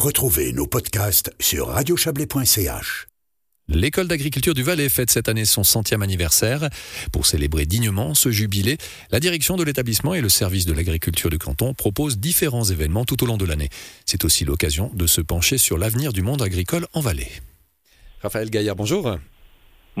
Retrouvez nos podcasts sur radiochablais.ch. L'école d'agriculture du Valais fête cette année son centième anniversaire. Pour célébrer dignement ce jubilé, la direction de l'établissement et le service de l'agriculture du canton proposent différents événements tout au long de l'année. C'est aussi l'occasion de se pencher sur l'avenir du monde agricole en Valais. Raphaël Gaillard, bonjour.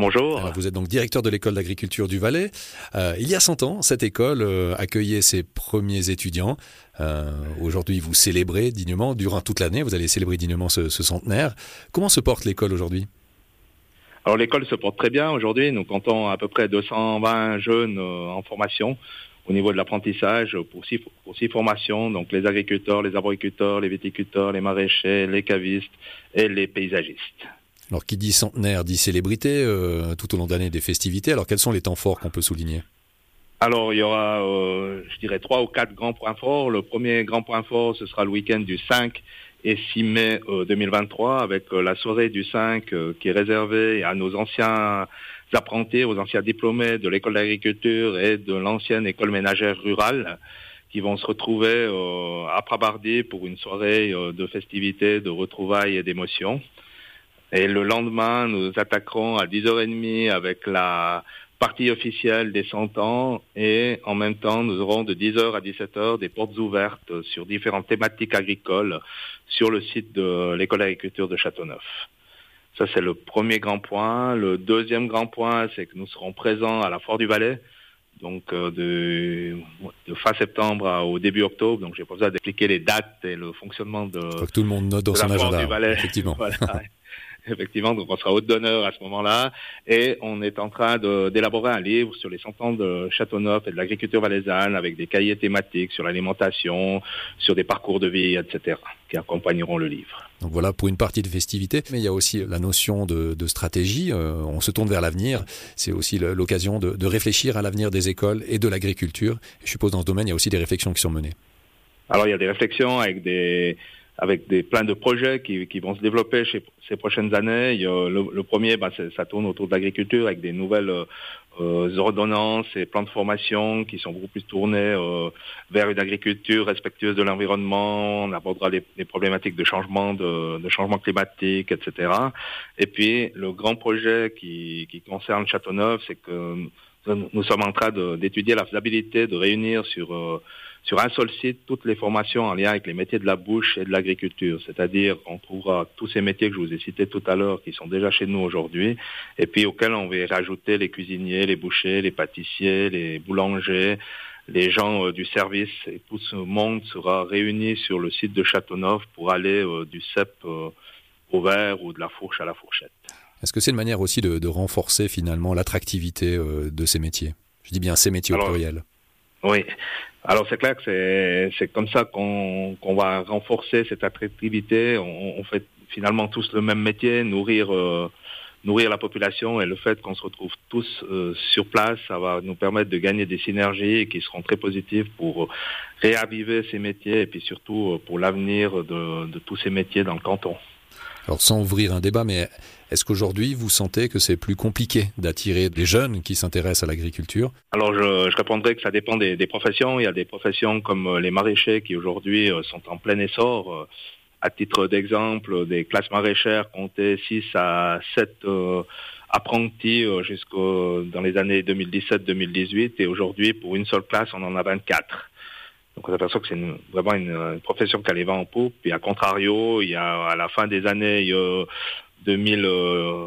Bonjour. vous êtes donc directeur de l'école d'agriculture du Valais. Euh, il y a 100 ans, cette école euh, accueillait ses premiers étudiants. Euh, aujourd'hui, vous célébrez dignement, durant toute l'année, vous allez célébrer dignement ce centenaire. Comment se porte l'école aujourd'hui? Alors l'école se porte très bien aujourd'hui. Nous comptons à peu près 220 jeunes euh, en formation au niveau de l'apprentissage pour six, pour six formations, donc les agriculteurs, les arboriculteurs, les viticulteurs, les maraîchers, les cavistes et les paysagistes. Alors qui dit centenaire dit célébrité euh, tout au long de l'année des festivités. Alors quels sont les temps forts qu'on peut souligner? Alors, il y aura, euh, je dirais, trois ou quatre grands points forts. Le premier grand point fort, ce sera le week-end du 5 et 6 mai 2023 euh, avec la soirée du 5 euh, qui est réservée à nos anciens apprentis, aux anciens diplômés de l'école d'agriculture et de l'ancienne école ménagère rurale qui vont se retrouver à Prabardi pour une soirée de festivités, de retrouvailles et d'émotions. Et le lendemain, nous attaquerons à 10h30 avec la partie officielle des 100 ans et en même temps nous aurons de 10h à 17h des portes ouvertes sur différentes thématiques agricoles sur le site de l'école d'agriculture de Châteauneuf. Ça c'est le premier grand point. Le deuxième grand point c'est que nous serons présents à la Foire du Valais donc euh, de, fin septembre au début octobre. Donc j'ai pas besoin d'expliquer les dates et le fonctionnement de, que tout le monde note dans son agenda. Du Valais. Effectivement. effectivement, donc on sera haute d'honneur à ce moment-là. Et on est en train d'élaborer un livre sur les 100 ans de Châteauneuf et de l'agriculture valaisanne avec des cahiers thématiques sur l'alimentation, sur des parcours de vie, etc., qui accompagneront le livre. Donc voilà pour une partie de festivité, mais il y a aussi la notion de, stratégie. Euh, on se tourne vers l'avenir. C'est aussi l'occasion de, de réfléchir à l'avenir des écoles et de l'agriculture. Je suppose dans ce domaine, il y a aussi des réflexions qui sont menées. Alors il y a des réflexions avec des, avec des plein de projets qui, qui vont se développer chez, ces prochaines années. le, premier, bah, ça tourne autour de l'agriculture avec des nouvelles euh, ordonnances et plans de formation qui sont beaucoup plus tournés euh, vers une agriculture respectueuse de l'environnement. On abordera les, les, problématiques de changement, de, de, changement climatique, etc. Et puis le grand projet qui, qui concerne Châteauneuf, c'est que nous sommes en train d'étudier la faisabilité de réunir sur euh, sur un seul site toutes les formations en lien avec les métiers de la bouche et de l'agriculture. C'est-à-dire qu'on trouvera tous ces métiers que je vous ai cités tout à l'heure qui sont déjà chez nous aujourd'hui et puis auxquels on va rajouter les cuisiniers, les bouchers, les pâtissiers, les boulangers, les gens euh, du service et tout ce monde sera réuni sur le site de Châteauneuf pour aller euh, du cep euh, au verre ou de la fourche à la fourchette. Est-ce que c'est une manière aussi de, renforcer finalement l'attractivité de ces métiers? Je dis bien ces métiers au pluriel. Oui. Alors c'est clair que c'est comme ça qu'on va renforcer cette attractivité. On, fait finalement tous le même métier, nourrir euh, nourrir la population et le fait qu'on se retrouve tous euh, sur place, ça va nous permettre de gagner des synergies qui seront très positives pour réaviver ces métiers et puis surtout euh, pour l'avenir de, de tous ces métiers dans le canton. Alors sans ouvrir un débat, mais est-ce qu'aujourd'hui vous sentez que c'est plus compliqué d'attirer des jeunes qui s'intéressent à l'agriculture? Alors je, je, répondrai que ça dépend des, professions. Il y a des professions comme euh, les maraîchers qui aujourd'hui euh, sont en plein essor. Euh, à titre d'exemple, des classes maraîchères comptaient 6 à 7 apprentis jusqu'au dans les années 2017-2018 et aujourd'hui pour une seule classe on en a 24. Donc on s'aperçoit que c'est vraiment une, profession qui allait en poupe. Et à contrario, il y a à la fin des années 2000, euh,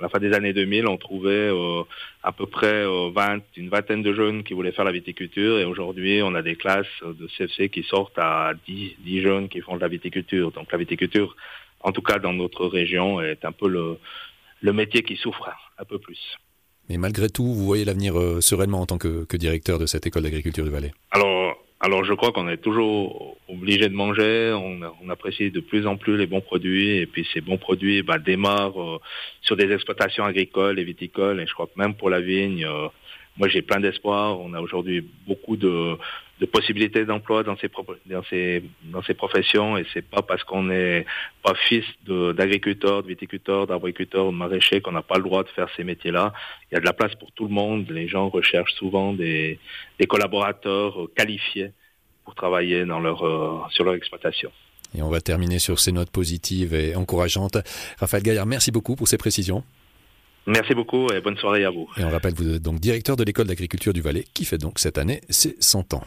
à la fin des années 2000, on trouvait euh, à peu près 20, euh, une vingtaine de jeunes qui voulaient faire la viticulture. Et aujourd'hui, on a des classes de CFC qui sortent à 10, 10 jeunes qui font de la viticulture. Donc la viticulture, en tout cas dans notre région, est un peu le, le métier qui souffre un peu plus. Mais malgré tout, vous voyez l'avenir sereinement en tant que, que directeur de cette école d'agriculture du Valais? Alors, alors je crois qu'on est toujours obligé de manger, on, apprécie de plus en plus les bons produits. Et puis ces bons produits bah, démarrent euh, sur des exploitations agricoles et viticoles. Et je crois que même pour la vigne, euh, moi j'ai plein d'espoir. On a aujourd'hui beaucoup de, de possibilités d'emploi dans ces, dans ces, dans ces professions et c'est pas parce qu'on n'est pas fils d'agriculteurs, de, viticulteurs, d'arboriculteurs, de maraîchers qu'on n'a pas le droit de faire ces métiers-là. Il y a de la place pour tout le monde. Les gens recherchent souvent des, collaborateurs qualifiés pour travailler dans leur, euh, sur leur exploitation. Et on va terminer sur ces notes positives et encourageantes. Raphaël Gaillard, merci beaucoup pour ces précisions. Merci beaucoup et bonne soirée à vous. Et on rappelle, vous êtes donc directeur de l'école d'agriculture du Valais qui fait donc cette année ses 100 ans.